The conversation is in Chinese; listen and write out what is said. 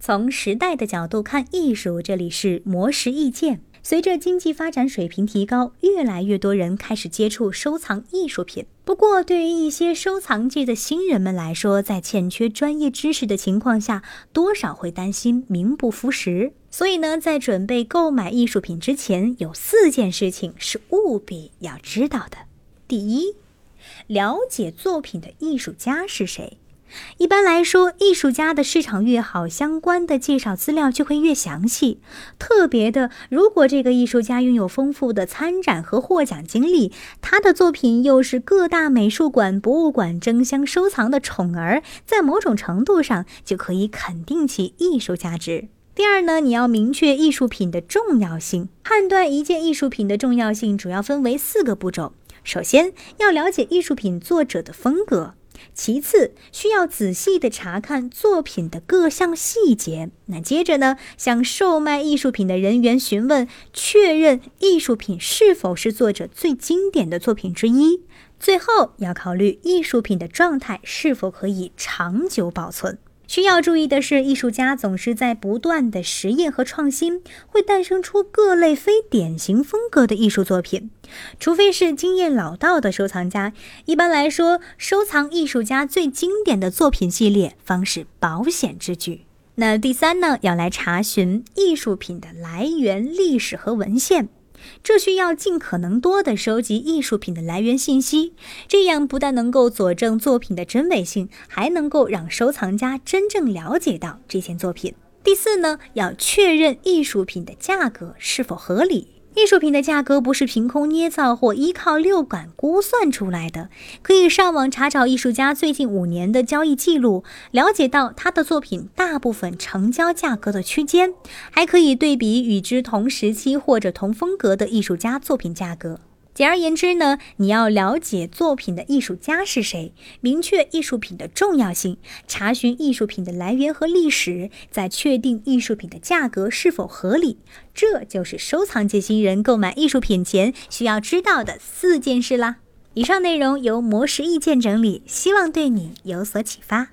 从时代的角度看艺术，这里是魔石意见。随着经济发展水平提高，越来越多人开始接触收藏艺术品。不过，对于一些收藏界的新人们来说，在欠缺专业知识的情况下，多少会担心名不副实。所以呢，在准备购买艺术品之前，有四件事情是务必要知道的。第一，了解作品的艺术家是谁。一般来说，艺术家的市场越好，相关的介绍资料就会越详细。特别的，如果这个艺术家拥有丰富的参展和获奖经历，他的作品又是各大美术馆、博物馆争相收藏的宠儿，在某种程度上就可以肯定其艺术价值。第二呢，你要明确艺术品的重要性。判断一件艺术品的重要性，主要分为四个步骤。首先要了解艺术品作者的风格。其次，需要仔细地查看作品的各项细节。那接着呢，向售卖艺术品的人员询问，确认艺术品是否是作者最经典的作品之一。最后，要考虑艺术品的状态是否可以长久保存。需要注意的是，艺术家总是在不断的实验和创新，会诞生出各类非典型风格的艺术作品。除非是经验老道的收藏家，一般来说，收藏艺术家最经典的作品系列方是保险之举。那第三呢，要来查询艺术品的来源、历史和文献。这需要尽可能多的收集艺术品的来源信息，这样不但能够佐证作品的真伪性，还能够让收藏家真正了解到这件作品。第四呢，要确认艺术品的价格是否合理。艺术品的价格不是凭空捏造或依靠六感估算出来的，可以上网查找艺术家最近五年的交易记录，了解到他的作品大部分成交价格的区间，还可以对比与之同时期或者同风格的艺术家作品价格。简而言之呢，你要了解作品的艺术家是谁，明确艺术品的重要性，查询艺术品的来源和历史，再确定艺术品的价格是否合理。这就是收藏界新人购买艺术品前需要知道的四件事啦。以上内容由魔石意见整理，希望对你有所启发。